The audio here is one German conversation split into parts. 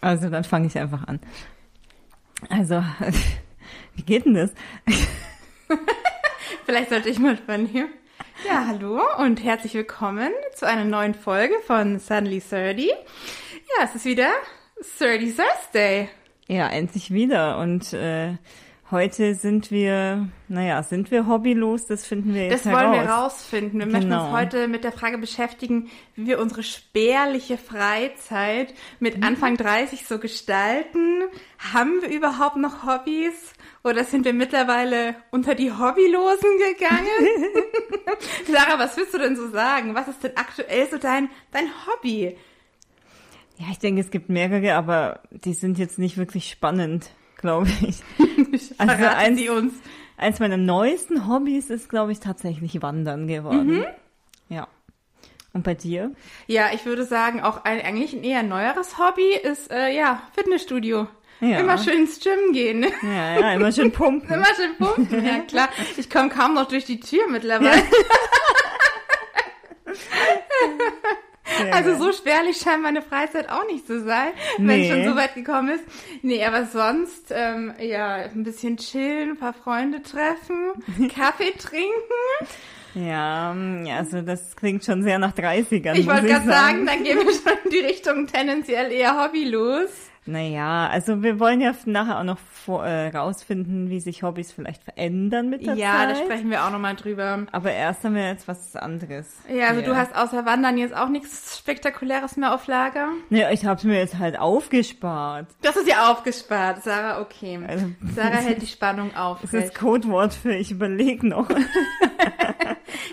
Also dann fange ich einfach an. Also, wie geht denn das? Vielleicht sollte ich mal übernehmen. Ja, hallo und herzlich willkommen zu einer neuen Folge von Suddenly 30. Ja, es ist wieder 30 Thursday. Ja, endlich wieder. Und äh, heute sind wir, naja, sind wir hobbylos? Das finden wir jetzt Das wollen heraus. wir rausfinden. Wir möchten Genau. uns heute mit der Frage beschäftigen, wie wir unsere spärliche Freizeit mit Anfang 30 so gestalten. Haben wir überhaupt noch Hobbys? Oder sind wir mittlerweile unter die Hobbylosen gegangen? Sarah, was willst du denn so sagen? Was ist denn aktuell so dein, dein Hobby? Ja, ich denke, es gibt mehrere, aber die sind jetzt nicht wirklich spannend, glaube ich. Also eins- sie uns. Eins meiner neuesten Hobbys ist, glaube ich, tatsächlich Wandern geworden. Ja. Und bei dir? Ja, ich würde sagen, auch ein, eigentlich ein eher neueres Hobby ist, äh, ja, Fitnessstudio. Ja. Immer schön ins Gym gehen. Ja, ja, immer schön pumpen. Immer schön pumpen, ja klar. Ich komme kaum noch durch die Tür mittlerweile. Sehr Also so spärlich scheint meine Freizeit auch nicht zu sein, wenn es Nee. schon so weit gekommen ist. Nee, aber sonst, ähm, ja, ein bisschen chillen, ein paar Freunde treffen, Kaffee trinken. Ja, also das klingt schon sehr nach 30ern. Ich wollte gerade sagen, sagen. dann gehen wir schon in die Richtung tendenziell eher hobbylos. Naja, also wir wollen ja nachher auch noch vor, äh, rausfinden, wie sich Hobbys vielleicht verändern mit der Ja, da Zeit. sprechen wir auch nochmal drüber. Aber erst haben wir jetzt was anderes. Ja, also hier. du hast außer Wandern jetzt auch nichts Spektakuläres mehr auf Lager? Nee, ich hab's mir jetzt halt aufgespart. Das ist ja aufgespart, Sarah, okay. Also, Sarah hält die Spannung auf. Das ist Codewort für ich überlege noch.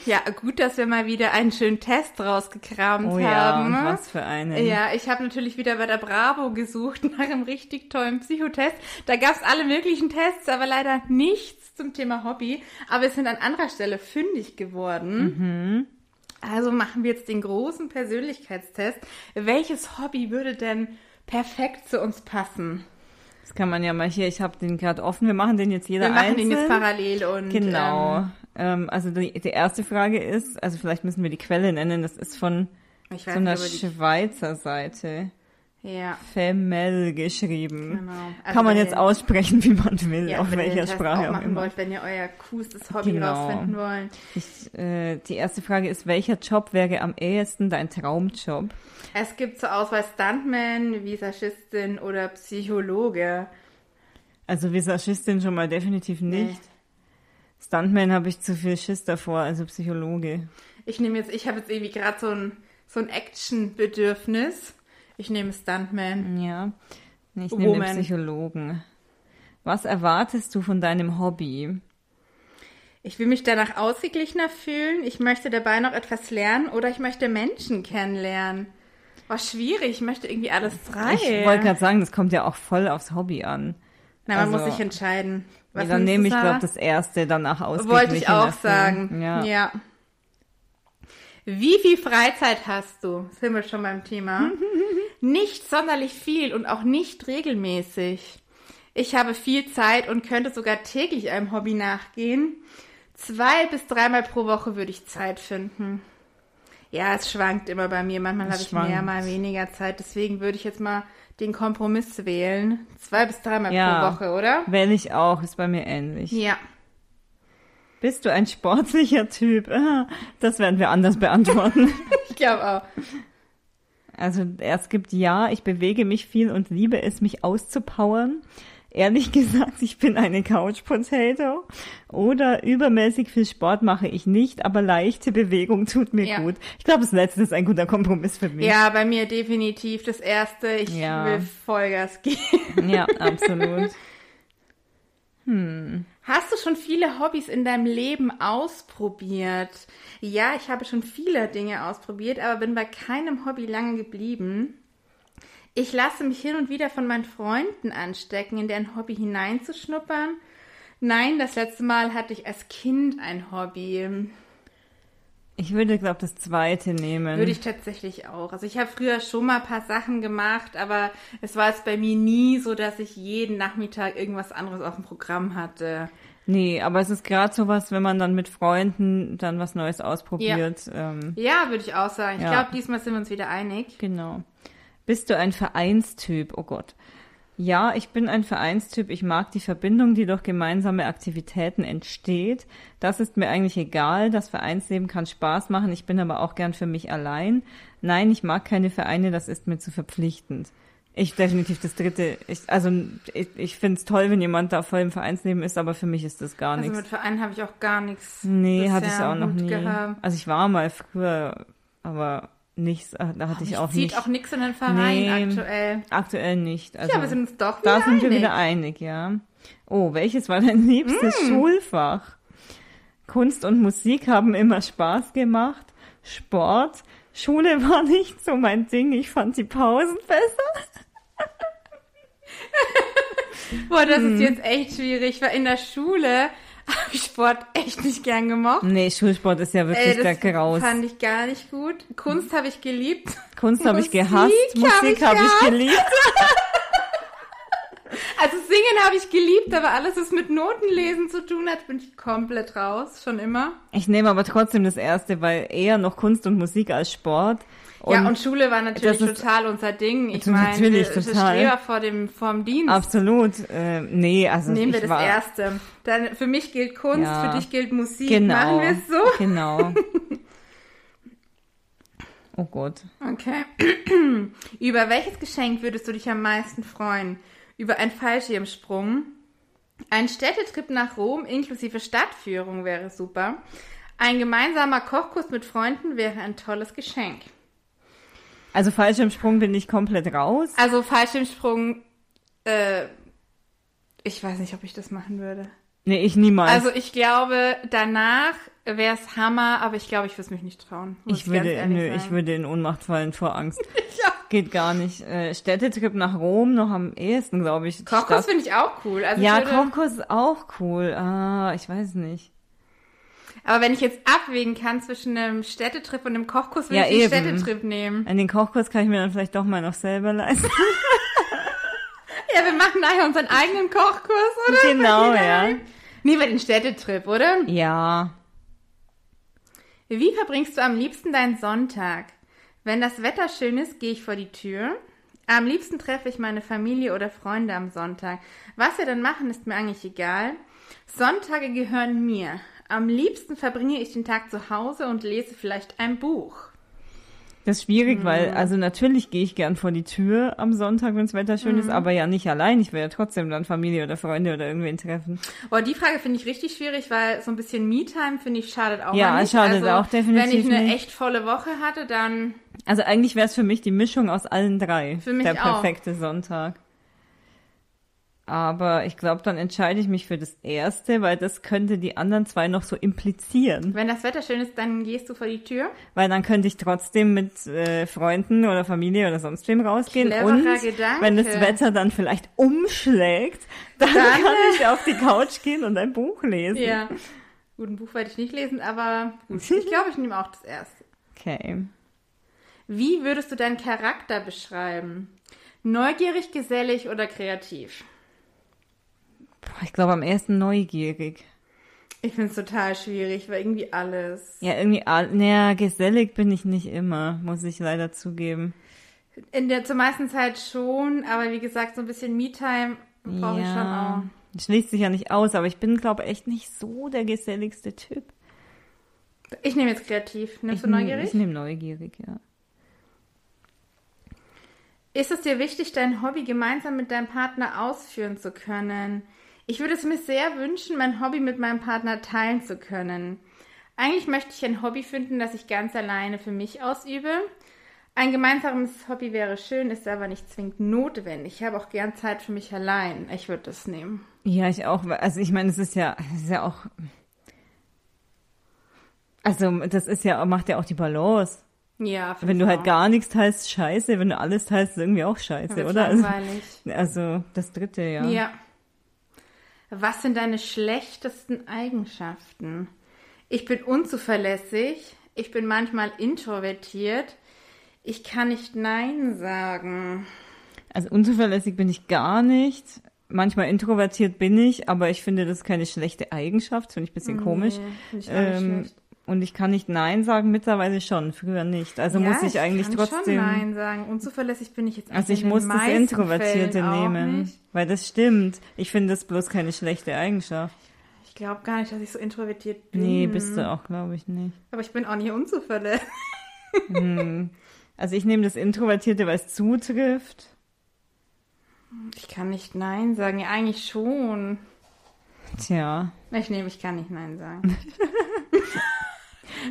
Ja, gut, dass wir mal wieder einen schönen Test rausgekramt Oh ja, haben. und ne? was für einen. Ja, ich habe natürlich wieder bei der Bravo gesucht nach einem richtig tollen Psychotest. Da gab's alle möglichen Tests, aber leider nichts zum Thema Hobby. Aber wir sind an anderer Stelle fündig geworden. Mhm. Also machen wir jetzt den großen Persönlichkeitstest. Welches Hobby würde denn perfekt zu uns passen? Das kann man ja mal hier, ich habe den gerade offen, wir machen den jetzt jeder Wir machen einzeln. den jetzt parallel und Genau. Ähm, Ähm, also die, die erste Frage ist, also vielleicht müssen wir die Quelle nennen, das ist von so einer nicht, Schweizer Seite. ja, Femel geschrieben. genau. Also Kann man jetzt aussprechen, wie man will, ja, auf welcher Sprache auch auch immer. wollt, wenn ihr euer coolstes Hobby Genau. rausfinden wollt. Ich, äh, die erste Frage ist, welcher Job wäre am ehesten dein Traumjob? Es gibt zur Auswahl Stuntman, Visagistin oder Psychologe. Also Visagistin schon mal definitiv nicht. Stuntman habe ich zu viel Schiss davor, also Psychologe. Ich nehme jetzt, ich habe jetzt irgendwie gerade so ein, so ein Action-Bedürfnis. Ich nehme Stuntman. Ja, ich nehme den Woman. Psychologen. Was erwartest du von deinem Hobby? Ich will mich danach ausgeglichener fühlen. Ich möchte dabei noch etwas lernen oder ich möchte Menschen kennenlernen. War schwierig. Ich möchte irgendwie alles drei. Ich wollte gerade sagen, das kommt ja auch voll aufs Hobby an. Na, man also- muss sich entscheiden. Was dann nimmst du, nehme ich, glaube das erste danach ausgeglichener Wollte ich auch sagen. Ja. ja. Wie viel Freizeit hast du? Sind wir schon beim Thema. nicht sonderlich viel und auch nicht regelmäßig. Ich habe viel Zeit und könnte sogar täglich einem Hobby nachgehen. Zwei bis dreimal pro Woche würde ich Zeit finden. Ja, es schwankt immer bei mir. Manchmal habe ich schwankt. mehr, mal weniger Zeit. Deswegen würde ich jetzt mal den Kompromiss wählen. Zwei bis dreimal Ja. pro Woche, oder? Wähle ich auch, ist bei mir ähnlich. Ja. Bist du ein sportlicher Typ? Das werden wir anders beantworten. Ich glaube auch. Also es gibt ja, ich bewege mich viel und liebe es, mich auszupowern. Ehrlich gesagt, ich bin eine Couch Potato. Oder übermäßig viel Sport mache ich nicht, aber leichte Bewegung tut mir Ja. gut. Ich glaube, das letzte ist ein guter Kompromiss für mich. Ja, bei mir definitiv das erste. Ich Ja. will Vollgas geben. Ja, absolut. Hast du schon viele Hobbys in deinem Leben ausprobiert? Ja, ich habe schon viele Dinge ausprobiert, aber bin bei keinem Hobby lange geblieben. Ich lasse mich hin und wieder von meinen Freunden anstecken, in deren Hobby hineinzuschnuppern. Nein, das letzte Mal hatte ich als Kind ein Hobby. Ich würde, glaube das zweite nehmen. Würde ich tatsächlich auch. Also ich habe früher schon mal ein paar Sachen gemacht, aber es war jetzt bei mir nie so, dass ich jeden Nachmittag irgendwas anderes auf dem Programm hatte. Nee, aber es ist gerade sowas, wenn man dann mit Freunden dann was Neues ausprobiert. Ähm, Ja, würde ich auch sagen. Ich Ja. glaube, diesmal sind wir uns wieder einig. genau. Bist du ein Vereinstyp? Oh Gott. Ja, ich bin ein Vereinstyp. Ich mag die Verbindung, die durch gemeinsame Aktivitäten entsteht. Das ist mir eigentlich egal. Das Vereinsleben kann Spaß machen. Ich bin aber auch gern für mich allein. Nein, ich mag keine Vereine. Das ist mir zu verpflichtend. Ich definitiv das dritte. Ich, also ich, ich finde es toll, wenn jemand da voll im Vereinsleben ist, aber für mich ist das gar Also nichts. mit Vereinen habe ich auch gar nichts. Nee, hatte ich auch noch nie. Gehabt. Also ich war mal früher, aber nichts, äh, da hatte ich Mich auch zieht nicht. auch nichts in den Verein Nee. aktuell. Aktuell nicht. Also ja, wir sind uns doch wieder da sind wir einig. wieder einig, ja. Oh, welches war dein liebstes Mm. Schulfach? Kunst und Musik haben immer Spaß gemacht. Sport. Schule war nicht so mein Ding. Ich fand die Pausen besser. Boah, das Hm. ist jetzt echt schwierig, weil in der Schule habe ich Sport echt nicht gern gemocht. Nee, Schulsport ist ja wirklich Ey, der das Graus. fand ich gar nicht gut. Kunst habe ich geliebt. Kunst habe ich gehasst. hab Musik ich habe ich gehasst. geliebt. Also singen habe ich geliebt, aber alles, was mit Notenlesen zu tun hat, bin ich komplett raus, schon immer. Ich nehme aber trotzdem das erste, weil eher noch Kunst und Musik als Sport. ja, und Schule war natürlich total unser Ding. Ich Das ist meine, natürlich wir- total. Streber vor dem vorm Dienst. Absolut. Äh, nee, also Nehmen wir das war, erste. Dann für mich gilt Kunst, Ja. für dich gilt Musik. Genau. Machen wir es so? Genau. Oh Gott. Okay. Über welches Geschenk würdest du dich am meisten freuen? Über einen Fallschirmsprung? Ein Städtetrip nach Rom inklusive Stadtführung wäre super. Ein gemeinsamer Kochkurs mit Freunden wäre ein tolles Geschenk. Also Fallschirmsprung bin ich komplett raus. Also Fallschirmsprung, äh, ich weiß nicht, ob ich das machen würde. Nee, ich niemals. Also ich glaube, danach wäre es Hammer, aber ich glaube, ich würde es mich nicht trauen. ich würde, nö, ich würde in Ohnmacht fallen vor Angst. Ja. Geht gar nicht. Äh, Städtetrip nach Rom noch am ehesten, glaube ich. Kochkurs finde ich auch cool. Also Ja, würde, Kochkurs ist auch cool. Ah, ich weiß nicht. Aber wenn ich jetzt abwägen kann zwischen einem Städtetrip und einem Kochkurs, würde Ja, ich den eben. Städtetrip nehmen. An den Kochkurs kann ich mir dann vielleicht doch mal noch selber leisten. Ja, wir machen nachher unseren eigenen Kochkurs, oder? genau, ja. Nehmen wir den Städtetrip, oder? Ja. Wie verbringst du am liebsten deinen Sonntag? Wenn das Wetter schön ist, gehe ich vor die Tür. Am liebsten treffe ich meine Familie oder Freunde am Sonntag. Was wir dann machen, ist mir eigentlich egal. Sonntage gehören mir. Am liebsten verbringe ich den Tag zu Hause und lese vielleicht ein Buch. Das ist schwierig, weil, Mhm. also natürlich gehe ich gern vor die Tür am Sonntag, wenn das Wetter schön Mhm. ist, aber ja nicht allein. Ich will ja trotzdem dann Familie oder Freunde oder irgendwen treffen. Oh, die Frage finde ich richtig schwierig, weil so ein bisschen Me-Time finde ich schadet auch Ja, nicht. schadet also, auch definitiv Wenn ich eine nicht. echt volle Woche hatte, dann Also eigentlich wäre es für mich die Mischung aus allen drei. Für mich der auch. perfekte Sonntag. Aber ich glaube, dann entscheide ich mich für das erste, weil das könnte die anderen zwei noch so implizieren. Wenn das Wetter schön ist, dann gehst du vor die Tür. Weil dann könnte ich trotzdem mit äh, Freunden oder Familie oder sonst wem rausgehen. Cleverer Und Gedanke. wenn das Wetter dann vielleicht umschlägt, dann, Dann, kann ich auf die Couch gehen und ein Buch lesen. Ja. Gut, ein Buch werde ich nicht lesen, aber gut. ich glaube, ich nehme auch das erste. Okay. Wie würdest du deinen Charakter beschreiben? Neugierig, gesellig oder kreativ? Boah, ich glaube am ersten neugierig. Ich finde es total schwierig, weil irgendwie alles. Ja, irgendwie, all- naja, gesellig bin ich nicht immer, muss ich leider zugeben. In der zur meisten Zeit schon, aber wie gesagt, so ein bisschen Me-Time brauche ich schon auch. Schließt sich ja nicht aus, aber ich bin, glaube echt nicht so der geselligste Typ. Ich nehme jetzt kreativ. Nimmst du ich, neugierig? Ich nehme neugierig, ja. Ist es dir wichtig, dein Hobby gemeinsam mit deinem Partner ausführen zu können? Ich würde es mir sehr wünschen, mein Hobby mit meinem Partner teilen zu können. Eigentlich möchte ich ein Hobby finden, das ich ganz alleine für mich ausübe. Ein gemeinsames Hobby wäre schön, ist aber nicht zwingend notwendig. Ich habe auch gern Zeit für mich allein. Ich würde das nehmen. Ja, ich auch. Also ich meine, es ist ja, es ist ja auch. Also das ist ja, macht ja auch die Balance. Ja, Wenn du halt auch. gar nichts teilst, scheiße. Wenn du alles teilst, ist irgendwie auch scheiße, oder? Also, also das dritte, ja. Ja. Was sind deine schlechtesten Eigenschaften? Ich bin unzuverlässig. Ich bin manchmal introvertiert. Ich kann nicht Nein sagen. Also unzuverlässig bin ich gar nicht. Manchmal introvertiert bin ich, aber ich finde, das ist keine schlechte Eigenschaft. Finde ich ein bisschen komisch. Nee, find ich Ähm, schlecht. Und ich kann nicht Nein sagen, mittlerweile schon, früher nicht. Also ja, muss ich eigentlich kann trotzdem. Schon Nein sagen. Unzuverlässig bin ich jetzt Also ich muss das Introvertierte nehmen, weil das stimmt. Ich finde das bloß keine schlechte Eigenschaft. Ich glaube gar nicht, dass ich so introvertiert bin. Nee, bist du auch, glaube ich, nicht. Aber ich bin auch nicht unzuverlässig. Also ich nehme das Introvertierte, weil es zutrifft. Ich kann nicht Nein sagen. Ja, eigentlich schon. Tja. Ich nehme, ich kann nicht Nein sagen.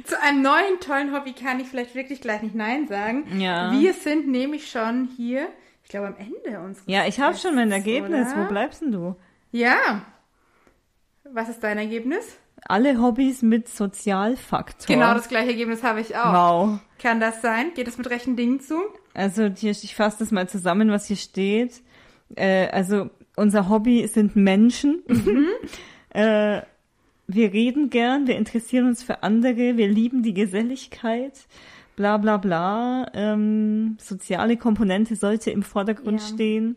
Zu einem neuen tollen Hobby kann ich vielleicht wirklich gleich nicht Nein sagen. Ja. Wir sind nämlich schon hier, ich glaube am Ende unseres Ja, ich habe schon mein Ergebnis. oder? Wo bleibst denn du? Ja. Was ist dein Ergebnis? Alle Hobbys mit Sozialfaktor. Genau das gleiche Ergebnis habe ich auch. Wow. Kann das sein? Geht das mit rechten Dingen zu? Also hier, ich fasse das mal zusammen, was hier steht. Äh, also unser Hobby sind Menschen. äh, wir reden gern, wir interessieren uns für andere, wir lieben die Geselligkeit, bla bla bla. Ähm, soziale Komponente sollte im Vordergrund Ja. stehen.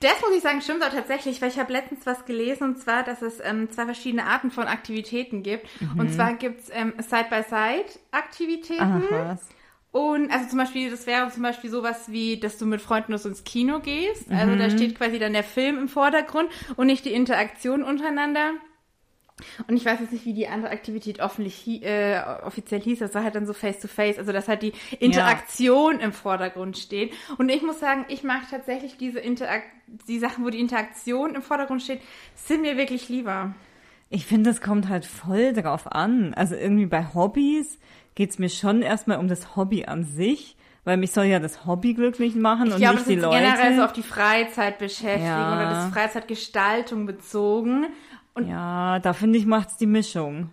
Das muss ich sagen, stimmt auch tatsächlich, weil ich habe letztens was gelesen und zwar, dass es ähm, zwei verschiedene Arten von Aktivitäten gibt. Mhm. Und zwar gibt's ähm, Side-by-Side-Aktivitäten. Und also zum Beispiel, das wäre zum Beispiel sowas wie, dass du mit Freunden ins Kino gehst. Also da steht quasi dann der Film im Vordergrund und nicht die Interaktion untereinander. Und ich weiß jetzt nicht, wie die andere Aktivität hi- äh, offiziell hieß. Das war halt dann so face-to-face. Also dass halt die Interaktion im Vordergrund steht. Und ich muss sagen, ich mag tatsächlich diese Interak die Sachen, wo die Interaktion im Vordergrund steht, sind mir wirklich lieber. Ich finde, es kommt halt voll drauf an. Also irgendwie bei Hobbys geht's mir schon erstmal um das Hobby an sich, weil mich soll ja das Hobby glücklich machen Ich und glaube, nicht das die Leute. generell so auf die Freizeitbeschäftigung Ja. oder das Freizeitgestaltung bezogen. Und ja, da finde ich macht's die Mischung.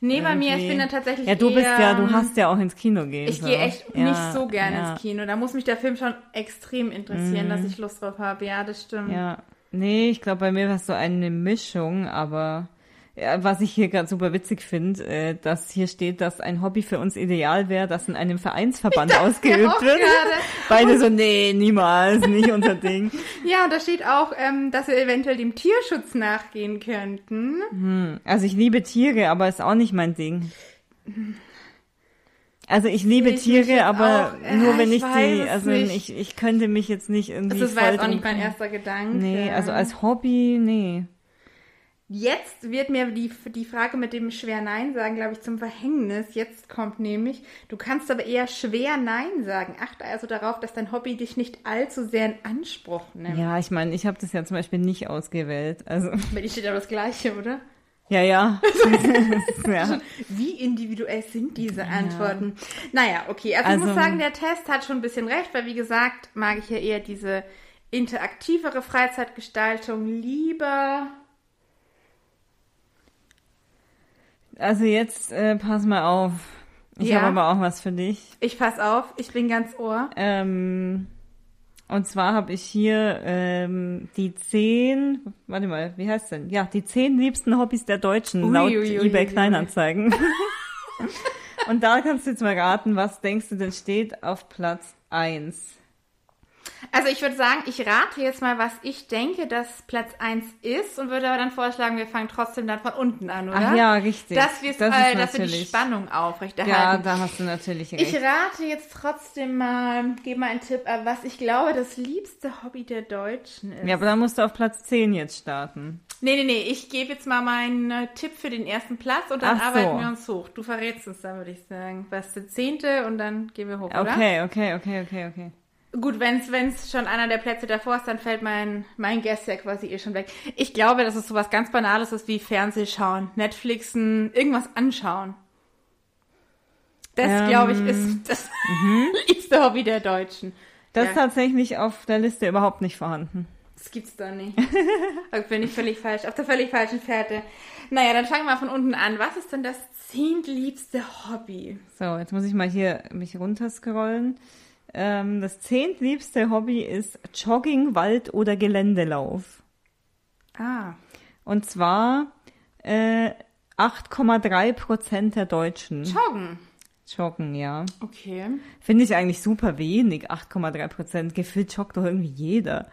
nee, bei mir, ich Irgendwie. bin da tatsächlich Ja, du bist eher, ja, du hast ja auch ins Kino gehen. Ich so. gehe echt ja, nicht so gerne ja, Mhm. ins Kino. Da muss mich der Film schon extrem interessieren, dass ich Lust drauf habe. Ja, das stimmt. Ja, nee, ich glaube, bei mir war es so eine Mischung, aber ja, was ich hier gerade super witzig finde, äh, dass hier steht, dass ein Hobby für uns ideal wäre, das in einem Vereinsverband ausgeübt auch wird. Beide so, nee, niemals, nicht unser Ding. Ja, und da steht auch, ähm, dass wir eventuell dem Tierschutz nachgehen könnten. Also ich liebe Tiere, aber ist auch nicht mein Ding. Also ich liebe Ich Tiere, aber auch- äh, nur wenn ich die, also ich, ich könnte mich jetzt nicht irgendwie Das war jetzt auch nicht mein erster Gedanke. Nee, also als Hobby, nee. Jetzt wird mir die, die Frage mit dem schwer Nein sagen, glaube ich, zum Verhängnis. Jetzt kommt nämlich, du kannst aber eher schwer Nein sagen. Achte also darauf, dass dein Hobby dich nicht allzu sehr in Anspruch nimmt. Ja, ich meine, ich habe das ja zum Beispiel nicht ausgewählt. Also, Bei dir steht aber das Gleiche, oder? ja, ja. ja. Wie individuell sind diese Antworten? Naja, okay. Also, ich Also- muss sagen, der Test hat schon ein bisschen recht, weil wie gesagt, mag ich ja eher diese interaktivere Freizeitgestaltung lieber. Also jetzt äh, pass mal auf. Ich Ja. habe aber auch was für dich. Ich pass auf, ich bin ganz Ohr. Ähm, und zwar habe ich hier ähm, die zehn, warte mal, wie heißt denn? Ja, die zehn liebsten Hobbys der Deutschen Ui, laut ui, ui, eBay Kleinanzeigen. und da kannst du jetzt mal raten, was denkst du denn steht auf Platz eins? Also ich würde sagen, ich rate jetzt mal, was ich denke, dass Platz 1 ist und würde aber dann vorschlagen, wir fangen trotzdem dann von unten an, oder? Ach ja, richtig. Dass, Das äh, dass wir die Spannung Ja, aufrechterhalten. da hast du natürlich ich recht. rate jetzt trotzdem mal, gebe mal einen Tipp was ich glaube, das liebste Hobby der Deutschen ist. Ja, aber dann musst du auf Platz 10 jetzt starten. Nee, nee, nee, ich gebe jetzt mal meinen äh, Tipp für den ersten Platz und dann so. arbeiten wir uns hoch. Du verrätst es dann, würde ich sagen. Was ist der zehnte und dann gehen wir hoch, oder? Okay, okay, okay, okay, okay. Gut, wenn es schon einer der Plätze davor ist, dann fällt mein, mein Guess ja quasi eh schon weg. Ich glaube, dass es sowas ganz Banales ist wie Fernsehschauen, Netflixen, irgendwas anschauen. Das, Ähm, glaube ich, ist das liebste Hobby der Deutschen. Das Ja. ist tatsächlich auf der Liste überhaupt nicht vorhanden. Das gibt's da nicht. Da bin ich völlig falsch, auf der völlig falschen Fährte. Naja, dann fangen wir von unten an. Was ist denn das zehntliebste Hobby? So, jetzt muss ich mal hier mich runterscrollen. Ähm, das zehntliebste Hobby ist Jogging, Wald oder Geländelauf. Ah, Und zwar äh, 8,3 Prozent der Deutschen Joggen. joggen, ja. Okay. Finde ich eigentlich super wenig, 8,3 Prozent. Gefühlt joggt doch irgendwie jeder.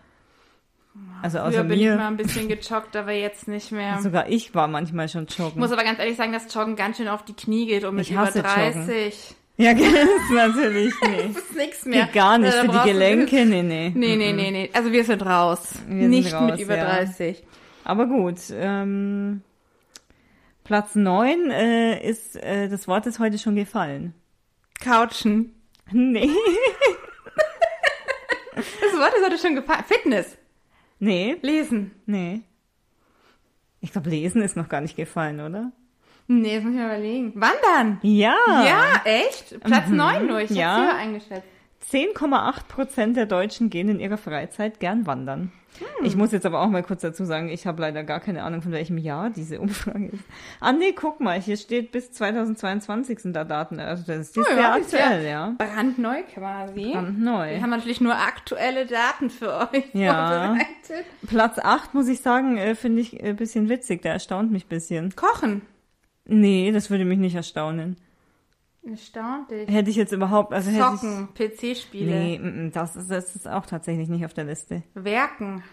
Also Früher außer bin ich mal mir, ein bisschen gejoggt, aber jetzt nicht mehr. sogar ich war manchmal schon Ich joggen. muss aber ganz ehrlich sagen, dass Joggen ganz schön auf die Knie geht und mit Ich über hasse 30 Ja, ist natürlich, nee. das ist nichts mehr. Geht gar nicht Da für die du- Gelenke, nee, nee. Nee, nee, nee, nee. Also wir sind raus. Wir sind nicht raus, mit über ja. 30. Aber gut, ähm, Platz neun äh, ist, äh, das Wort ist heute schon gefallen. Couchen. Nee, Das Wort ist heute schon gefallen. Fitness. nee, Lesen. nee. Ich glaube, lesen ist noch gar nicht gefallen, oder? Nee, das muss ich mal überlegen. Wandern. Ja. Ja, echt? Platz Mhm. 9 nur. Ich Ja. hab's höher eingeschätzt. 10,8 Prozent der Deutschen gehen in ihrer Freizeit gern wandern. Hm. Ich muss jetzt aber auch mal kurz dazu sagen, ich habe leider gar keine Ahnung, von welchem Jahr diese Umfrage ist. Ah nee, guck mal, hier steht bis 2022 sind da Daten. Also das ist Oh ja, sehr ist aktuell, ja. Brandneu quasi. Brandneu. Wir haben natürlich nur aktuelle Daten für euch Ja. Platz 8, muss ich sagen, äh, finde ich ein bisschen witzig. Der erstaunt mich ein bisschen. Kochen. Nee, das würde mich nicht erstaunen. Erstaunt dich. Hätte ich jetzt überhaupt, also Zocken. PC-Spiele, Nee, mm, mm, das ist, das ist auch tatsächlich nicht auf der Liste. Werken,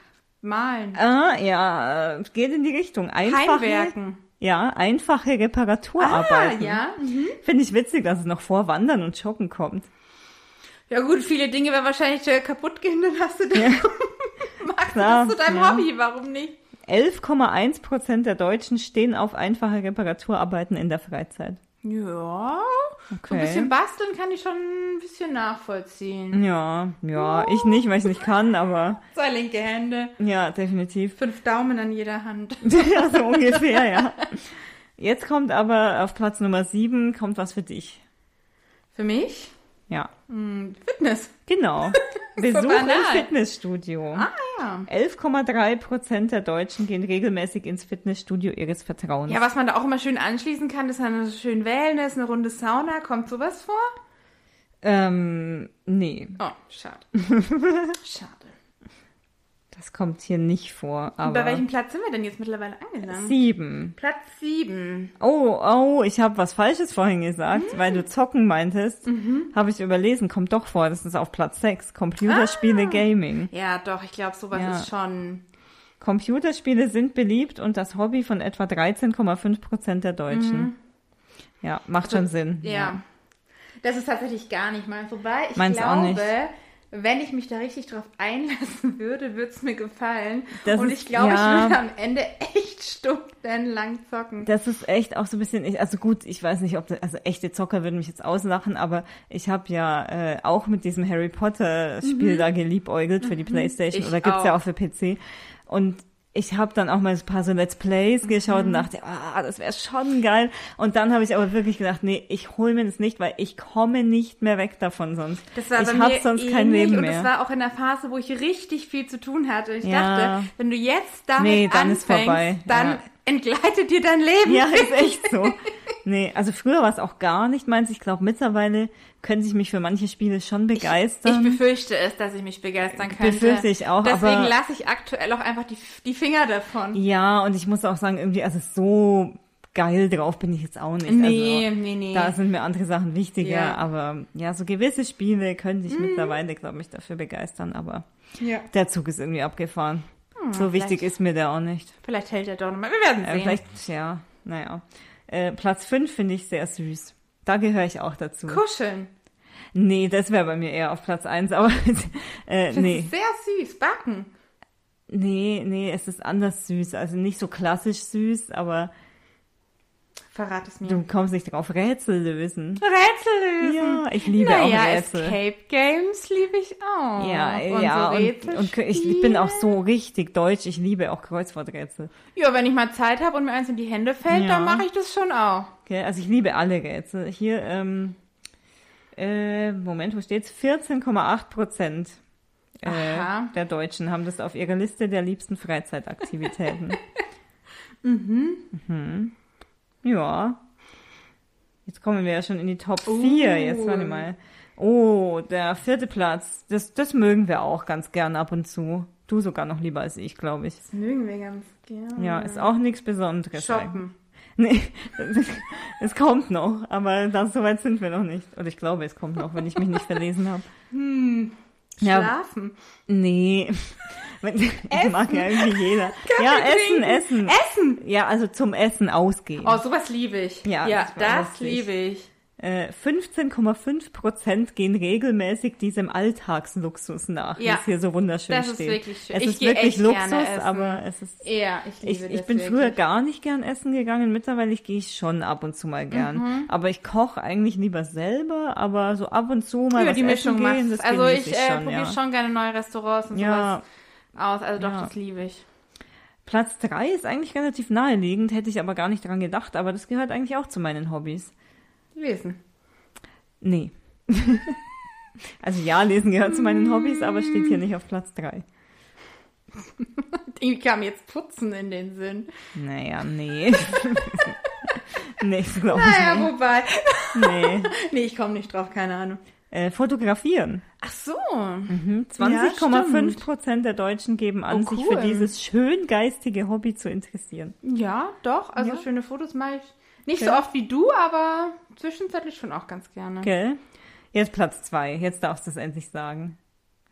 Malen, Ah, ja, geht in die Richtung. Einfache, Heimwerken. Ja, einfache Reparaturarbeiten. Ah, ja. Mhm. Finde ich witzig, dass es noch vor Wandern und Joggen kommt. Ja gut, viele Dinge werden wahrscheinlich kaputt gehen, dann hast du dann magst Klar, du das zu deinem ja. Hobby, warum nicht? 11,1 Prozent der Deutschen stehen auf einfache Reparaturarbeiten in der Freizeit. Ja, so Okay. ein bisschen basteln kann ich schon ein bisschen nachvollziehen. Ja, ja, ich nicht, weil ich nicht kann, aber Zwei linke Hände, ja, definitiv. fünf Daumen an jeder Hand. ja, so ungefähr, ja. Jetzt kommt aber auf Platz Nummer 7 kommt was für dich. Für mich? Ja, Hm, Fitness. genau. Besuch im Fitnessstudio. Ah ja. 11,3 Prozent der Deutschen gehen regelmäßig ins Fitnessstudio ihres Vertrauens. Ja, was man da auch immer schön anschließen kann, ist eine schön Wellness, eine runde Sauna. Kommt sowas vor? ähm, nee, Oh, schade. schade. Das kommt hier nicht vor. Und Aber bei welchem Platz sind wir denn jetzt mittlerweile angelangt? sieben. Platz sieben. Oh, oh, ich habe was Falsches vorhin gesagt, weil du zocken meintest. Mhm. Habe ich überlesen, kommt doch vor. Das ist auf Platz 6. Computerspiele, Gaming. Ja, doch, ich glaube, sowas Ja. ist schon. Computerspiele sind beliebt und das Hobby von etwa 13,5 Prozent der Deutschen. Ja, macht schon Sinn. Mhm. Ja. Das ist tatsächlich gar nicht mal. Wobei ich Meins auch glaube, nicht. Wenn ich mich da richtig drauf einlassen würde, würde es mir gefallen. Das Und ich glaube, ja. ich würde am Ende echt stundenlang zocken. Das ist echt auch so ein bisschen, also gut, ich weiß nicht, ob das, also echte Zocker würden mich jetzt auslachen, aber ich habe ja äh, auch mit diesem Harry Potter Spiel da geliebäugelt für die Playstation Ich oder gibt's ja auch. auch für PC und ich habe dann auch mal ein paar so Let's Plays geschaut und dachte, ah, das wäre schon geil. Und dann habe ich aber wirklich gedacht, nee, ich hol mir das nicht, weil ich komme nicht mehr weg davon sonst. Das war ich habe sonst kein Leben und mehr. das war auch in der Phase, wo ich richtig viel zu tun hatte. Ich Ja. dachte, wenn du jetzt damit Nee, dann ist anfängst, vorbei. dann Ja. entgleitet dir dein Leben. Ja, ist echt so. Nee, also früher war es auch gar nicht meins. Ich glaube, mittlerweile können sich mich für manche Spiele schon Ich begeistern. befürchte es, dass ich mich begeistern könnte. Befürchte ich auch, Deswegen lasse ich aktuell auch einfach die, die Finger davon. ja, und ich muss auch sagen, irgendwie, also so geil drauf bin ich jetzt auch nicht. Nee, also, nee, nee. Da sind mir andere Sachen wichtiger, Ja. aber ja, so gewisse Spiele könnte ich mittlerweile, glaube ich, dafür begeistern, aber Ja. der Zug ist irgendwie abgefahren. so wichtig ist mir der auch nicht. Vielleicht hält er doch nochmal. Wir werden Äh, sehen. vielleicht, ja, naja. Äh, Platz 5 finde ich sehr süß. Da gehöre ich auch dazu. Kuscheln. Nee, das wäre bei mir eher auf Platz 1, aber äh, Das nee. ist sehr süß. Backen. Nee, nee, es ist anders süß. Also nicht so klassisch süß, aber Verrat es mir. du kommst nicht drauf, Rätsel lösen. Rätsel lösen. Ja, ich liebe naja, auch Rätsel. Escape Games liebe ich auch. Ja, und ja, so und, Rätselspiele. und ich bin auch so richtig deutsch. Ich liebe auch Kreuzworträtsel. Ja, wenn ich mal Zeit habe und mir eins in die Hände fällt, Ja. dann mache ich das schon auch. Okay? Also ich liebe alle Rätsel. Hier, ähm, äh, Moment, wo steht's? 14,8 Prozent äh, der Deutschen haben das auf ihrer Liste der liebsten Freizeitaktivitäten. mhm. Ja. Jetzt kommen wir ja schon in die Top 4. Uh. Jetzt warte mal. Oh, der vierte Platz. Das, das mögen wir auch ganz gern ab und zu. Du sogar noch lieber als ich, glaube ich. Das mögen wir ganz gerne. Ja, ist auch nichts Besonderes. Shoppen. Nee, es kommt noch, aber das, so weit sind wir noch nicht. Oder ich glaube, es kommt noch, wenn ich mich nicht verlesen habe. Hm. Ja. Schlafen. Nee, Mag ja irgendwie jeder. Kaffee ja, Essen, trinken. Essen. Essen! Ja, also zum Essen ausgehen. Oh, sowas liebe ich. Ja, ja das das liebe ich. Äh, 15,5 Prozent gehen regelmäßig diesem Alltagsluxus nach, wie Ja, es hier so wunderschön das ist steht. wirklich schön. Es Ich ist wirklich Luxus, essen. aber es ist Ja, ich Ich, liebe ich das bin wirklich. früher gar nicht gern essen gegangen, mittlerweile gehe ich schon ab und zu mal gern. Mhm. Aber ich koche eigentlich lieber selber, aber so ab und zu mal über was die Mischung essen gehen, das Also genieße ich äh, probiere ja. schon gerne neue Restaurants und Ja, sowas aus. Also doch, Ja. das liebe ich. Platz drei ist eigentlich relativ naheliegend, hätte ich aber gar nicht dran gedacht, aber das gehört eigentlich auch zu meinen Hobbys. Lesen. Nee. also ja, lesen gehört zu meinen Hobbys, aber steht hier nicht auf Platz drei. Irgendwie kam jetzt Putzen in den Sinn. Naja, nee. nee, glaube ich Naja, nicht. wobei. Nee. Nee, ich komme nicht drauf, keine Ahnung. Äh, fotografieren. Ach so. Mhm. Ja, 20,5 stimmt. Prozent der Deutschen geben an, Oh, sich cool. für dieses schön geistige Hobby zu interessieren. Ja, doch. Also Ja. schöne Fotos mache ich nicht Okay. so oft wie du, aber zwischenzeitlich schon auch ganz gerne. Gell? Jetzt Platz zwei. Jetzt darfst du es endlich sagen.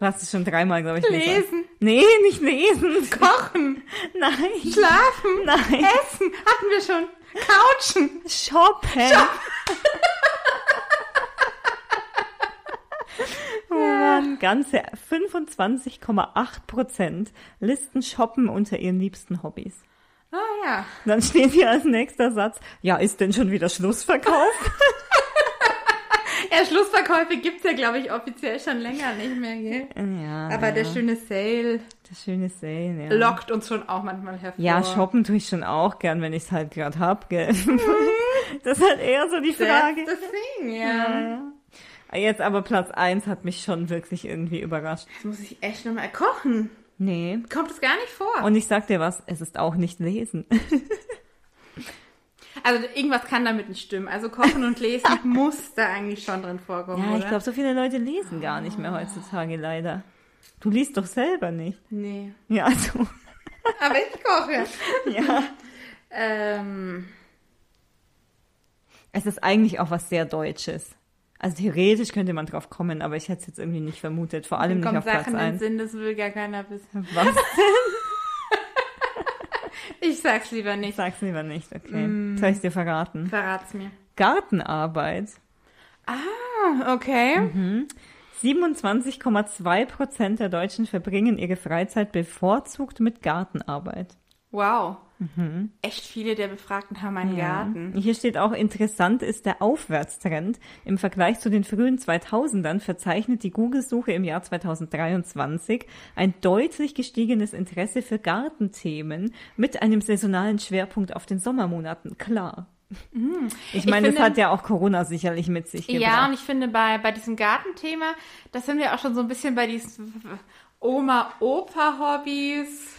Du hast es schon dreimal, glaube ich, gesagt. Lesen, Nee, nicht lesen. kochen, Nein. schlafen, Nein. essen, hatten wir schon. Couchen. Shoppen. Oh Mann, ganze 25,8 Prozent listen Shoppen unter ihren liebsten Hobbys. Ah ja. Dann steht hier als nächster Satz, ja, ist denn schon wieder Schlussverkauf? Ja, Schlussverkäufe gibt's ja, glaube ich, offiziell schon länger nicht mehr, gell? ja. Aber der schöne Sale das schöne Sale, ja. lockt uns schon auch manchmal hervor. Ja, shoppen tue ich schon auch gern, wenn ich es halt gerade hab, gell? das ist halt eher so die Frage. That's the thing, ja. Ja, ja. Jetzt aber Platz eins hat mich schon wirklich irgendwie überrascht. Jetzt muss ich echt nochmal kochen. Nee. Kommt es gar nicht vor. Und ich sag dir was, es ist auch nicht lesen. also irgendwas kann damit nicht stimmen. Also kochen und lesen muss da eigentlich schon drin vorkommen, Ja, oder? ich glaube, so viele Leute lesen gar nicht mehr heutzutage leider. Du liest doch selber nicht. Nee. Ja, also, Aber ich koche. ja. Ähm, Es ist eigentlich auch was sehr Deutsches. Also theoretisch könnte man drauf kommen, aber ich hätte es jetzt irgendwie nicht vermutet. Vor allem nicht auf Platz Sachen den 1. Sinn, das will gar keiner wissen. Was? Ich sag's lieber nicht. Sag's lieber nicht, okay. Mm. Soll ich dir verraten? Verrat's mir. Gartenarbeit. Ah, okay. Mhm. 27,2 Prozent der Deutschen verbringen ihre Freizeit bevorzugt mit Gartenarbeit. Wow. Echt viele der Befragten haben einen Garten. Hier steht auch, interessant ist der Aufwärtstrend. Im Vergleich zu den frühen 2000ern verzeichnet die Google-Suche im Jahr 2023 ein deutlich gestiegenes Interesse für Gartenthemen mit einem saisonalen Schwerpunkt auf den Sommermonaten. Klar. Ich meine, das Mm. finde- hat ja auch Corona sicherlich mit sich gebracht. Ja, und ich finde, bei, bei diesem Gartenthema, das sind wir auch schon so ein bisschen bei diesen Oma-Opa-Hobbys.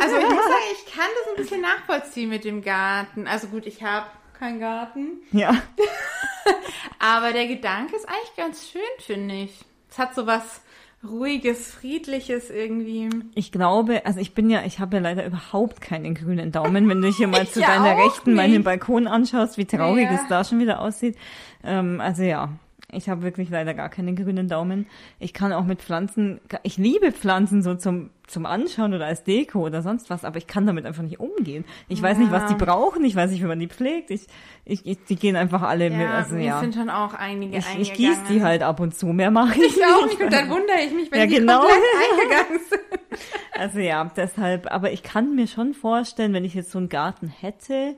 Also ich muss sagen, ich kann das ein bisschen nachvollziehen mit dem Garten. Also gut, ich habe keinen Garten, ja. aber der Gedanke ist eigentlich ganz schön, finde ich. Es hat so was ruhiges, friedliches irgendwie. Ich glaube, also ich bin ja, ich habe ja leider überhaupt keinen grünen Daumen. Wenn du hier mal zu deiner Rechten meinen nicht. Balkon anschaust, wie traurig Ja. es da schon wieder aussieht. Ähm, also ja, ich habe wirklich leider gar keinen grünen Daumen. Ich kann auch mit Pflanzen, ich liebe Pflanzen so zum zum Anschauen oder als Deko oder sonst was, aber ich kann damit einfach nicht umgehen. Ich weiß nicht, was die Ja. brauchen, ich weiß nicht, wie man die pflegt. Ich, ich, ich die gehen einfach alle mit, also ja. sind schon auch einige Ich, ich gieße die halt ab und zu, mehr mache ich, Ich auch nicht. nicht und dann wundere ich mich, wenn Ja, die genau. komplett eingegangen sind. Also ja, deshalb, aber ich kann mir schon vorstellen, wenn ich jetzt so einen Garten hätte,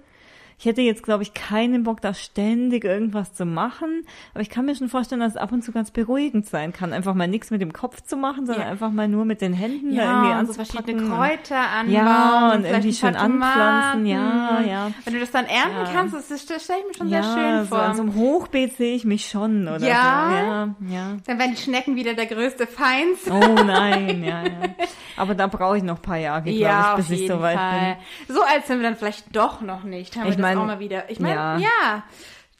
ich hätte jetzt, glaube ich, keinen Bock, da ständig irgendwas zu machen, aber ich kann mir schon vorstellen, dass es ab und zu ganz beruhigend sein kann, einfach mal nichts mit dem Kopf zu machen, sondern Ja. einfach mal nur mit den Händen da irgendwie Ja, und so anzupacken. verschiedene Kräuter anbauen. Ja, und irgendwie schön anpflanzen, ja, Tomaten. ja. Wenn du das dann ernten Ja. kannst, das, das stelle ich mir schon ja, sehr schön so vor. an so einem Hochbeet sehe ich mich schon, oder Ja? so. Ja, ja. Dann werden die Schnecken wieder der größte Feind. Oh nein, ja, ja. Aber da brauche ich noch ein paar Jahre, glaube ja, ich, bis ich so weit Fall. So als sind wir dann vielleicht doch noch nicht. Haben Ich wir das mein, auch mal wieder. Ich meine, ja. ja.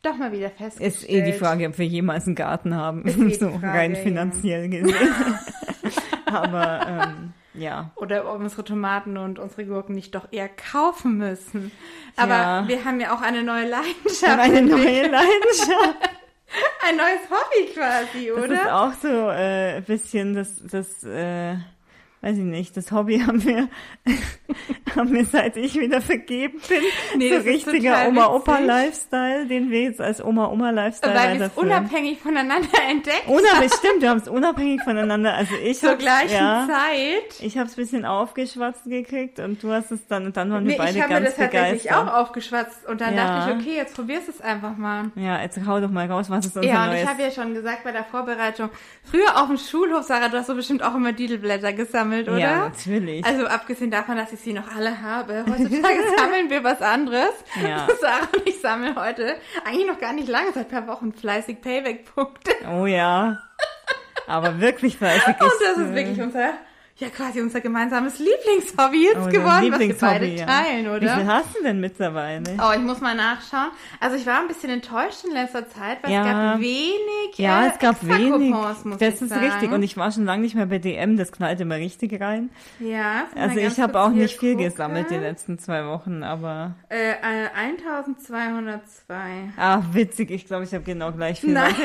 doch mal wieder festgestellt. Ist eh die Frage, ob wir jemals einen Garten haben, eh so Frage, rein ja. finanziell gesehen. Aber ähm, ja. Oder ob unsere Tomaten und unsere Gurken nicht doch eher kaufen müssen. Aber Ja. wir haben ja auch eine neue Leidenschaft. eine neue Leidenschaft. Ein neues Hobby quasi, Das oder? ist auch so äh, ein bisschen das, das äh, weiß ich nicht, das Hobby haben wir, haben wir seit ich wieder vergeben bin. Nee, so richtiger Oma-Opa-Lifestyle, den wir jetzt als Oma-Oma-Lifestyle Weil wir es unabhängig voneinander entdeckt Unabhängig, stimmt, wir haben es unabhängig voneinander. Also ich zur gleichen ja, Zeit. Ich habe es ein bisschen aufgeschwatzt gekriegt und du hast es dann, und dann waren Nee, wir beide ich habe mir ganz das tatsächlich begeistert. auch aufgeschwatzt und dann Ja. dachte ich, okay, jetzt probierst du es einfach mal. Ja, jetzt hau doch mal raus, was ist unser Ja, und neues... ich habe ja schon gesagt bei der Vorbereitung, früher auf dem Schulhof, Sarah, du hast so bestimmt auch immer Didelblätter gesammelt, oder? Ja, natürlich. Also abgesehen davon, dass ich sie noch alle habe. Heutzutage sammeln wir was anderes. Ja. Sarah und ich sammeln heute eigentlich noch gar nicht lange, seit ein paar Wochen fleißig Payback-Punkte. Oh ja. Aber wirklich fleißig. Und das ist wirklich unser, ja quasi unser gemeinsames Lieblingshobby jetzt unser geworden, was wir beide ja. teilen, Wie viel oder? hast du denn mittlerweile? Oh, ich muss mal nachschauen. Also ich war ein bisschen enttäuscht in letzter Zeit, weil es Ja. gab wenig Ja, äh, es gab wenig. Das ist sagen. richtig. Und ich war schon lange nicht mehr bei DM. Das knallt immer richtig rein. Ja, mal Also ich habe auch nicht viel gucken. gesammelt die letzten zwei Wochen, aber Äh, äh, 1202. ah, witzig. Ich glaube, ich habe genau gleich viel. Nein.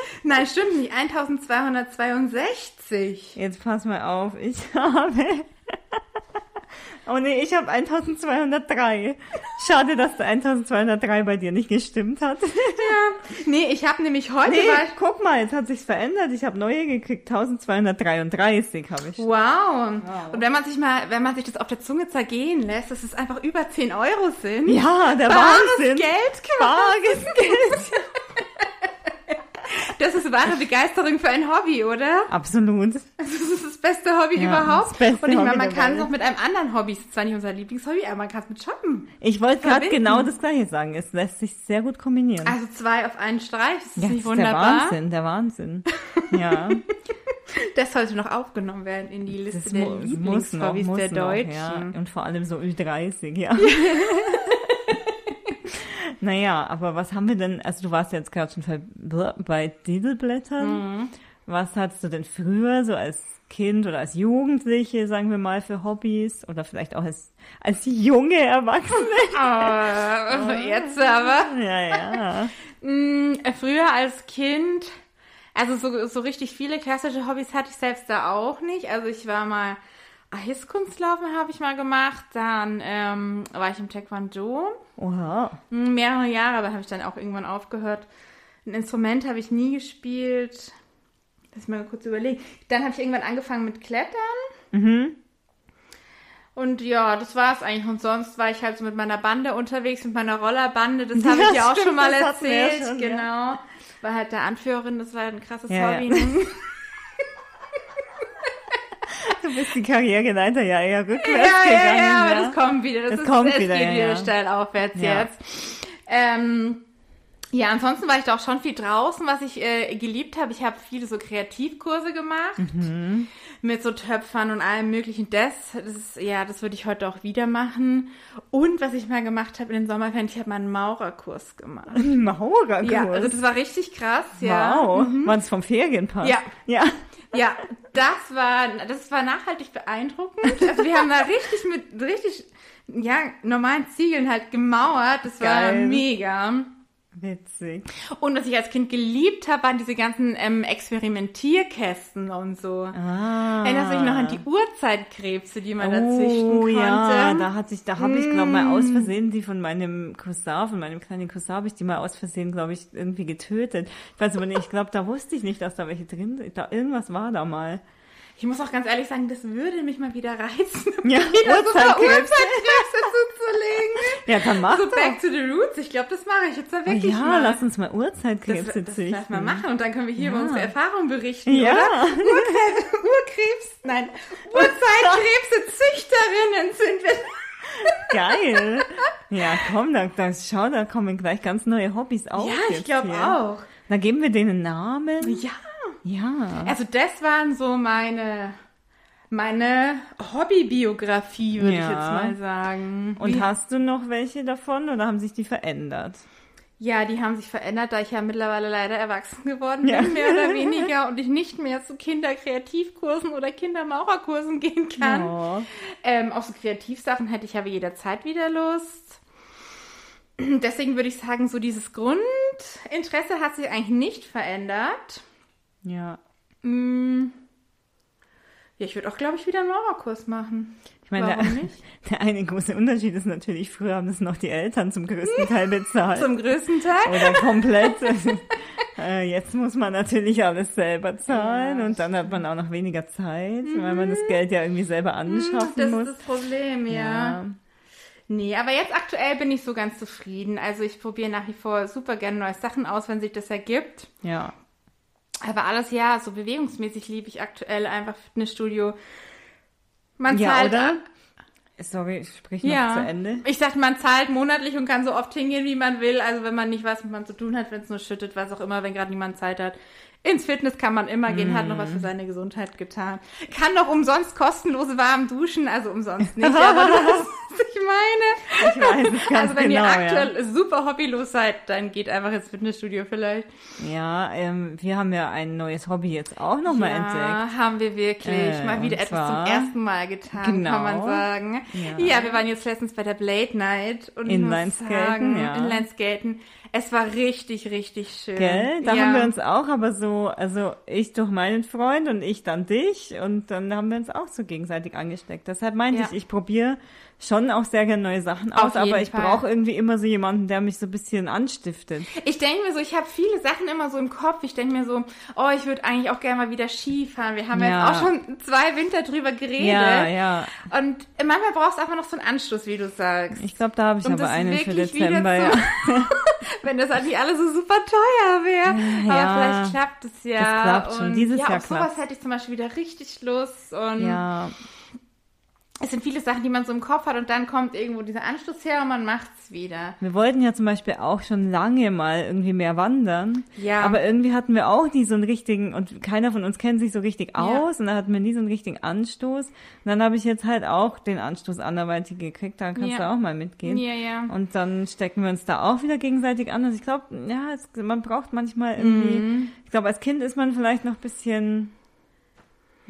Nein, stimmt nicht. 1262. Jetzt pass mal auf. Ich habe. Oh nee, ich habe 1203. Schade, dass der 1203 bei dir nicht gestimmt hat. Nee, ich habe nämlich heute Nee, ich, guck mal, jetzt hat sich's verändert. Ich habe neue gekriegt. 1233 habe ich. Wow. Und wenn man sich mal, wenn man sich das auf der Zunge zergehen lässt, dass es einfach über 10 Euro sind. Ja, der Bares Wahnsinn. Geld. Bares Geld. Das ist wahre Begeisterung für ein Hobby, oder? Absolut. Das ist das beste Hobby Ja, überhaupt. das beste Und ich meine, man der kann es auch mit einem anderen Hobby, ist zwar nicht unser Lieblingshobby, aber man kann es mit Shoppen. Ich wollte gerade genau das gleiche sagen. Es lässt sich sehr gut kombinieren. Also zwei auf einen Streich, das ist ja, das nicht ist der wunderbar. Wahnsinn, der Wahnsinn. Ja, Das sollte noch aufgenommen werden in die Liste das der noch, Lieblingshobbys der noch, Deutschen. ja. Und vor allem so Ü30, ja. naja, aber was haben wir denn, also du warst ja jetzt gerade schon bei Didelblättern. Mhm. Was hattest du denn früher so als Kind oder als Jugendliche, sagen wir mal, für Hobbys? Oder vielleicht auch als, als junge Erwachsene? Oh, jetzt aber. ja, ja. Mm, früher als Kind, also so, so richtig viele klassische Hobbys hatte ich selbst da auch nicht. Also ich war mal Eiskunstlaufen habe ich mal gemacht, dann ähm, war ich im Taekwondo Oha. Mm, mehrere Jahre, aber habe ich dann auch irgendwann aufgehört. Ein Instrument habe ich nie gespielt. Lass mal kurz überlegen. Dann habe ich irgendwann angefangen mit Klettern. Mhm. Und ja, das war es eigentlich. Und sonst war ich halt so mit meiner Bande unterwegs, mit meiner Rollerbande. Das habe Ja, ich ja auch stimmt, schon mal ja erzählt. schon, ja. genau. War halt der Anführerin, das war ein krasses Ja, Hobby. Du bist die Karriereleiter ja eher Ja, rückwärts ja, gegangen. ja, aber ja. das kommt wieder. Das, Das ist, kommt wieder, geht wieder ja. steil aufwärts jetzt. Ähm, ja, ansonsten war ich da auch schon viel draußen, was ich äh, geliebt habe. Ich habe viele so Kreativkurse gemacht Mhm. Mit so Töpfern und allem möglichen. Das, das ist, ja, das würde ich heute auch wieder machen. Und was ich mal gemacht habe in den Sommerferien, ich habe mal einen Maurerkurs gemacht. Ein Maurerkurs. Ja, also das war richtig krass, ja. Wow. War es vom Ferienpass? Ja. Ja. Ja, das war, das war nachhaltig beeindruckend. Also wir haben da richtig mit richtig, ja, normalen Ziegeln halt gemauert. Das war Geil. mega. Witzig. Und was ich als Kind geliebt habe, waren diese ganzen ähm, Experimentierkästen und so. Ah. Erinnerst du dich noch an die Urzeitkrebse, die man da züchten Oh konnte? ja, da hatte ich, da habe ich glaube mal Mm. aus Versehen die von meinem Cousin, von meinem kleinen Cousin, habe ich die mal aus Versehen, glaube ich, irgendwie getötet. Ich weiß aber nicht, ich glaube, da wusste ich nicht, dass da welche drin sind. Da irgendwas war da mal. Ich muss auch ganz ehrlich sagen, das würde mich mal wieder reizen, Ja, wieder so zuzulegen. Ja, dann mach So doch. back to the roots. Ich glaube, das mache ich jetzt da wirklich ja, mal. lass uns mal Das, Urzeitkrebse das züchten. lass mal machen und dann können wir hier Ja. über unsere Erfahrungen berichten, Ja. oder? Urkrebs, Urkrebs, nein, Urzeitkrebse-Züchterinnen sind wir. Geil. Ja, komm, da, da, schau, da kommen gleich ganz neue Hobbys auf. Ja, ich glaube auch. Da geben wir denen Namen. Ja. Ja. Also das waren so meine, meine Hobbybiografie, würde ich Ja. jetzt mal sagen. Und Wie- hast du noch welche davon oder haben sich die verändert? ja, die haben sich verändert, da ich ja mittlerweile leider erwachsen geworden Ja. bin, mehr oder weniger, und ich nicht mehr zu Kinderkreativkursen oder Kindermaurerkursen gehen kann. Ja. Ähm, auf so Kreativsachen hätte ich aber jederzeit wieder Lust. Deswegen würde ich sagen, so dieses Grundinteresse hat sich eigentlich nicht verändert. Ja. Mm. Ja, ich würde auch, glaube ich, wieder einen Maurerkurs machen. Ich meine, Warum der, nicht? der eine große Unterschied ist natürlich, früher haben das noch die Eltern zum größten Teil bezahlt. Zum größten Teil. oder komplett. Äh, Jetzt muss man natürlich alles selber zahlen Ja, und dann hat man auch noch weniger Zeit, weil man das Geld ja irgendwie selber anschaffen Das muss. ist das Problem, ja. Nee, aber jetzt aktuell bin ich so ganz zufrieden. Also ich probiere nach wie vor super gerne neue Sachen aus, wenn sich das ergibt. ja. Aber alles, ja, so bewegungsmäßig liebe ich aktuell einfach Fitnessstudio. Man Ja, zahlt oder? Sorry, ich sprich noch Ja, zu Ende. ich dachte, man zahlt monatlich und kann so oft hingehen, wie man will. Also wenn man nicht weiß, was man zu tun hat, wenn es nur schüttet, was auch immer, wenn gerade niemand Zeit hat. Ins Fitness kann man immer gehen, hat noch was für Mhm. seine Gesundheit getan. Kann noch umsonst kostenlose warm duschen, also umsonst nicht, aber du was ich meine. Ich weiß es ganz also wenn genau, ihr aktuell super hobbylos seid, dann geht einfach ins Fitnessstudio vielleicht. ja. Ja, ähm, wir haben ja ein neues Hobby jetzt auch nochmal entdeckt. Ja, haben wir wirklich Äh, mal wieder etwas zwar- zum ersten Mal getan, Genau. kann man sagen. Ja. Ja. wir waren jetzt letztens bei der Blade Night und Inlineskaten, ja. Inlineskaten, es war richtig, richtig schön. Gell? Da ja. haben wir uns auch, aber so, also ich durch meinen Freund und ich dann dich und dann haben wir uns auch so gegenseitig angesteckt. Deshalb meinte Ja. ich, ich probiere schon auch sehr gerne neue Sachen aus, aber ich brauche irgendwie immer so jemanden, der mich so ein bisschen anstiftet. Ich denke mir so, ich habe viele Sachen immer so im Kopf. Ich denke mir so, oh, ich würde eigentlich auch gerne mal wieder Skifahren. Wir haben Ja. jetzt auch schon zwei Winter drüber geredet. Ja, ja. Und manchmal brauchst du einfach noch so einen Anstoß, wie du sagst. Ich glaube, da habe ich Und aber einen für Dezember. Ja. Wenn das nicht alles so super teuer wäre. Ja. Aber vielleicht klappt es ja. Das klappt schon. Und Dieses ja, Jahr auf sowas hätte ich zum Beispiel wieder richtig Lust. Und ja, es sind viele Sachen, die man so im Kopf hat und dann kommt irgendwo dieser Anschluss her und man macht's wieder. wir wollten ja zum Beispiel auch schon lange mal irgendwie mehr wandern. Ja. Aber irgendwie hatten wir auch nie so einen richtigen, und keiner von uns kennt sich so richtig Ja. aus, und da hatten wir nie so einen richtigen Anstoß. Und dann habe ich jetzt halt auch den Anstoß anderweitig gekriegt, da kannst Ja. du auch mal mitgehen. Ja, ja. Und dann stecken wir uns da auch wieder gegenseitig an. Also ich glaube, ja, es, man braucht manchmal irgendwie, Mhm. ich glaube, als Kind ist man vielleicht noch ein bisschen,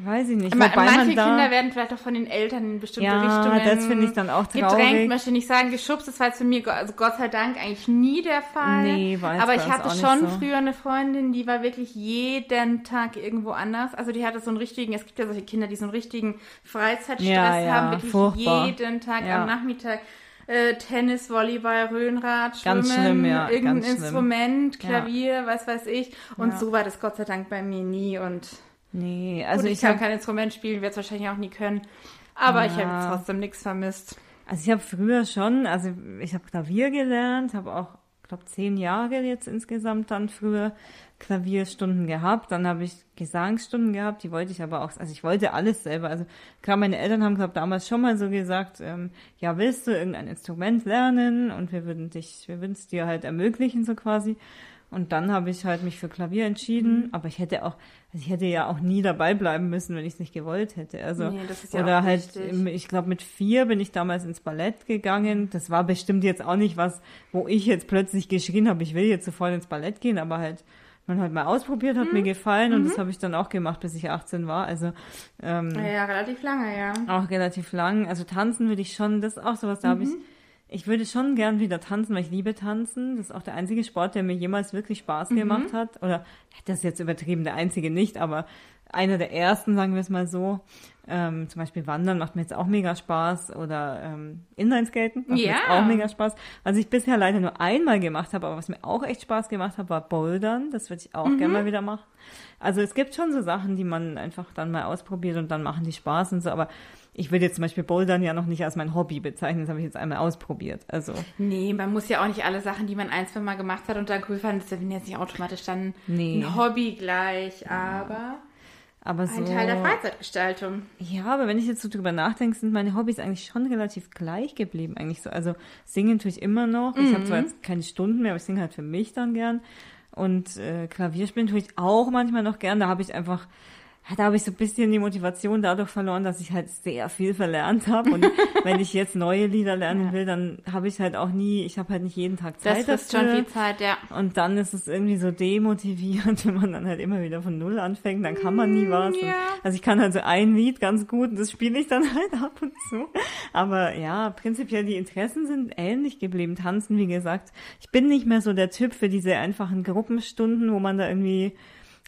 weiß ich nicht, Ma- wobei Manche man Kinder werden vielleicht auch von den Eltern in bestimmte ja, Richtungen das finde ich dann auch gedrängt, traurig. möchte ich nicht sagen, geschubst. Das war jetzt für mich, also Gott sei Dank, eigentlich nie der Fall. Nee, jetzt Aber ich hatte schon so. früher eine Freundin, die war wirklich jeden Tag irgendwo anders. Also die hatte so einen richtigen, es gibt ja solche Kinder, die so einen richtigen Freizeitstress Ja, ja, haben, wirklich furchtbar. jeden Tag am Nachmittag. Äh, Tennis, Volleyball, Röhnrad, Schwimmen, schlimm, ja, irgendein. Instrument. Klavier, was weiß ich. Und so war das Gott sei Dank bei mir nie. Und Nee, also also ich, ich kann habe kein Instrument spielen, werde es wahrscheinlich auch nie können. Aber ich habe Ja. jetzt trotzdem nichts vermisst. Also ich habe früher schon, also ich habe Klavier gelernt, habe auch, glaube zehn Jahre jetzt insgesamt dann früher Klavierstunden gehabt. Dann habe ich Gesangsstunden gehabt, die wollte ich aber auch, also ich wollte alles selber. Also klar, meine Eltern haben, glaube damals schon mal so gesagt, ähm, ja, willst du irgendein Instrument lernen? Und wir würden dich, wir würden es dir halt ermöglichen, so quasi. Und dann habe ich halt mich für Klavier entschieden, Mhm. aber ich hätte auch, also ich hätte ja auch nie dabei bleiben müssen, wenn ich es nicht gewollt hätte. Also Nee, das ist ja oder halt, wichtig. im- ich glaube mit vier bin ich damals ins Ballett gegangen. Das war bestimmt jetzt auch nicht was, wo ich jetzt plötzlich geschrien habe, ich will jetzt sofort ins Ballett gehen, aber halt man halt mal ausprobiert, hat Mhm. mir gefallen und das habe ich dann auch gemacht, bis ich 18 war. Also ähm, Ja, ja, relativ lange, ja. auch relativ lang. Also tanzen würde ich schon, das ist auch sowas, da habe ich, ich würde schon gern wieder tanzen, weil ich liebe tanzen. Das ist auch der einzige Sport, der mir jemals wirklich Spaß gemacht hat. Oder das ist jetzt übertrieben, der einzige nicht, aber einer der ersten, sagen wir es mal so. Ähm, zum Beispiel Wandern macht mir jetzt auch mega Spaß oder ähm, Inlineskaten macht mir Ja. jetzt auch mega Spaß. Was ich bisher leider nur einmal gemacht habe, aber was mir auch echt Spaß gemacht hat, war Bouldern. Das würde ich auch gerne mal wieder machen. Also es gibt schon so Sachen, die man einfach dann mal ausprobiert und dann machen die Spaß und so, aber ich würde jetzt zum Beispiel Bouldern ja noch nicht als mein Hobby bezeichnen, das habe ich jetzt einmal ausprobiert. Also Nee, man muss ja auch nicht alle Sachen, die man ein, zwei Mal gemacht hat und dann cool fand, das ist jetzt nicht automatisch dann Nee. ein Hobby gleich, aber aber so ein Teil der Freizeitgestaltung. Ja, aber wenn ich jetzt so drüber nachdenke, sind meine Hobbys eigentlich schon relativ gleich geblieben, eigentlich so. Also singen tue ich immer noch. Ich habe zwar jetzt keine Stunden mehr, aber ich singe halt für mich dann gern. Und äh, Klavier spielen tue ich auch manchmal noch gern. Da habe ich einfach, da habe ich so ein bisschen die Motivation dadurch verloren, dass ich halt sehr viel verlernt habe. Und wenn ich jetzt neue Lieder lernen will, dann habe ich halt auch nie, ich habe halt nicht jeden Tag Das Zeit frisst dafür. schon viel Zeit, ja. Und dann ist es irgendwie so demotivierend, wenn man dann halt immer wieder von Null anfängt, dann kann man nie was. Und, ja. also ich kann halt so ein Lied ganz gut und das spiele ich dann halt ab und zu. Aber ja, prinzipiell die Interessen sind ähnlich geblieben. Tanzen, wie gesagt. Ich bin nicht mehr so der Typ für diese einfachen Gruppenstunden, wo man da irgendwie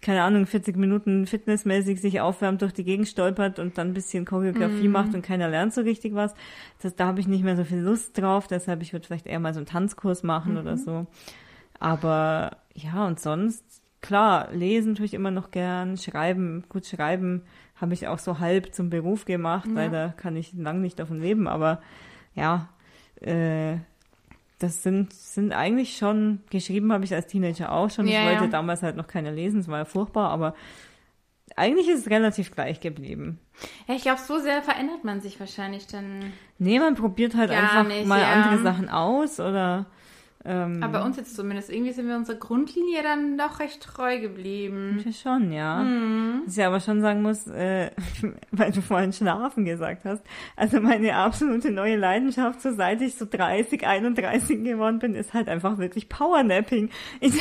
keine Ahnung, 40 Minuten fitnessmäßig sich aufwärmt, durch die Gegend stolpert und dann ein bisschen Choreografie Mhm. macht und keiner lernt so richtig was. Das, da habe ich nicht mehr so viel Lust drauf, deshalb ich würde vielleicht eher mal so einen Tanzkurs machen oder Mhm. so. Aber ja, und sonst, klar, lesen tue ich immer noch gern, schreiben, gut schreiben habe ich auch so halb zum Beruf gemacht, weil da kann ich lang nicht davon leben, aber ja, äh, das sind, sind eigentlich schon, geschrieben habe ich als Teenager auch schon. Ja, ich wollte ja. damals halt noch keine lesen, es war ja furchtbar, aber eigentlich ist es relativ gleich geblieben. Ja, ich glaube, so sehr verändert man sich wahrscheinlich dann. Nee, man probiert halt einfach nicht, mal ja. andere Sachen aus oder ähm, Aber bei uns jetzt zumindest, irgendwie sind wir unserer Grundlinie dann doch recht treu geblieben. Schon, ja. Mhm. Was ich aber schon sagen muss, äh, weil du vorhin Schlafen gesagt hast, also meine absolute neue Leidenschaft, so seit ich so 30, 31 geworden bin, ist halt einfach wirklich Powernapping. Ich,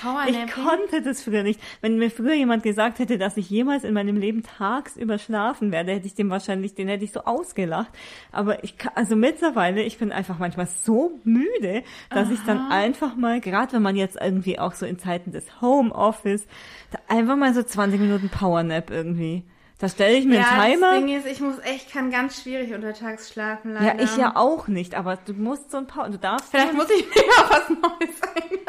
Powernapping? ich konnte das früher nicht. Wenn mir früher jemand gesagt hätte, dass ich jemals in meinem Leben tagsüber schlafen werde, hätte ich dem wahrscheinlich, den hätte ich so ausgelacht. Aber ich also mittlerweile, ich bin einfach manchmal so müde, dass ich dann einfach mal, gerade wenn man jetzt irgendwie auch so in Zeiten des Homeoffice, da einfach mal so 20 Minuten Powernap irgendwie. Da stelle ich mir ja, einen das Timer. Ding ist, ich muss echt, kann ganz schwierig untertags schlafen, Ja, leider. ich ja auch nicht, aber du musst so ein Power, du darfst Vielleicht muss ich mir auch was Neues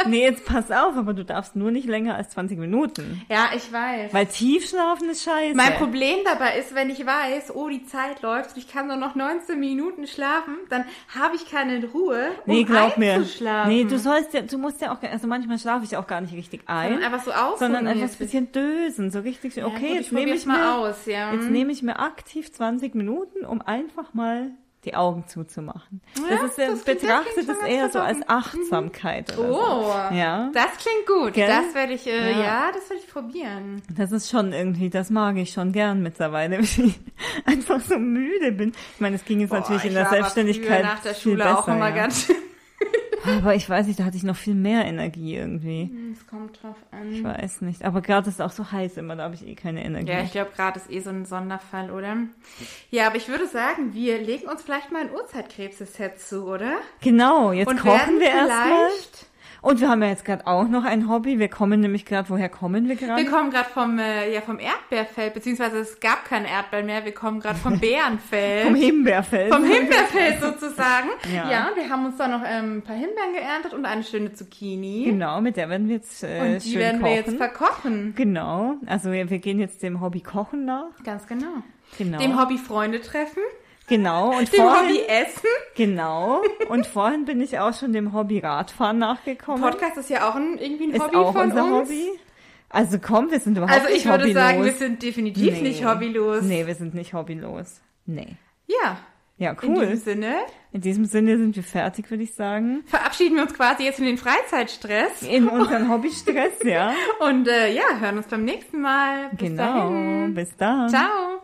ein. nee, jetzt pass auf, aber du darfst nur nicht länger als 20 Minuten. Ja, ich weiß. Weil Tiefschlafen ist scheiße. Mein Problem dabei ist, wenn ich weiß, oh, die Zeit läuft und ich kann nur noch 19 Minuten schlafen, dann habe ich keine Ruhe, um Nee, glaub mir. Nee, du sollst ja, du musst ja auch, also manchmal schlafe ich auch gar nicht richtig ein, Sondern einfach so aus. sondern einfach ein bisschen dösen, so richtig, okay, gut, jetzt ich nehme ich mal mir, aus, ja. jetzt nehme ich mir aktiv 20 Minuten, um einfach mal die Augen zuzumachen. Ja, das ist ja, das betrachtet es eher so als verlockend. Achtsamkeit oder Oh, so. Ja. das klingt gut. Gell? Das werde ich, äh, Ja. ja. das werde ich probieren. Das ist schon irgendwie, das mag ich schon gern mittlerweile, wenn ich einfach so müde bin. Ich meine, es ging jetzt natürlich Boah, in ich der Selbstständigkeit früher nach der viel Schule besser, auch immer ja. ganz schön. Aber ich weiß nicht, da hatte ich noch viel mehr Energie irgendwie. Es kommt drauf Ich an. weiß nicht. Aber gerade ist es auch so heiß immer, da habe ich eh keine Energie. Ja, ich glaube, gerade ist eh so ein Sonderfall, oder? Ja, aber ich würde sagen, wir legen uns vielleicht mal ein Urzeitkrebse-Set zu, oder? genau, jetzt Und kochen wir erstmal. vielleicht... Und wir haben ja jetzt gerade auch noch ein Hobby. Wir kommen nämlich gerade, woher kommen wir gerade? Wir kommen gerade vom, äh, ja, vom Erdbeerfeld, beziehungsweise es gab keine Erdbeeren mehr. Wir kommen gerade vom Bärenfeld. Vom Himbeerfeld. Vom Himbeerfeld sozusagen. Ja. Ja. wir haben uns da noch ähm, ein paar Himbeeren geerntet und eine schöne Zucchini. Genau, mit der werden wir jetzt äh, Und die schön werden kochen. wir jetzt verkochen. genau, also wir, wir gehen jetzt dem Hobby Kochen nach. Ganz genau. Genau. Dem Hobby Freunde treffen, Genau. Und dem vorhin, Hobby Essen. Genau. Und vorhin bin ich auch schon dem Hobby Radfahren nachgekommen. Podcast ist ja auch ein, irgendwie ein ist Hobby auch von unser uns. Hobby. Also komm, wir sind überhaupt Also nicht ich würde hobbylos. sagen, wir sind definitiv Nee. nicht hobbylos. Nee, wir sind nicht hobbylos. Nee. Ja, Ja, in diesem cool. Sinne In diesem Sinne sind wir fertig, würde ich sagen. verabschieden wir uns quasi jetzt von den Freizeitstress In unseren Hobbystress, ja. und äh, ja, hören uns beim nächsten Mal. Bis genau. dahin. Bis dann. Ciao.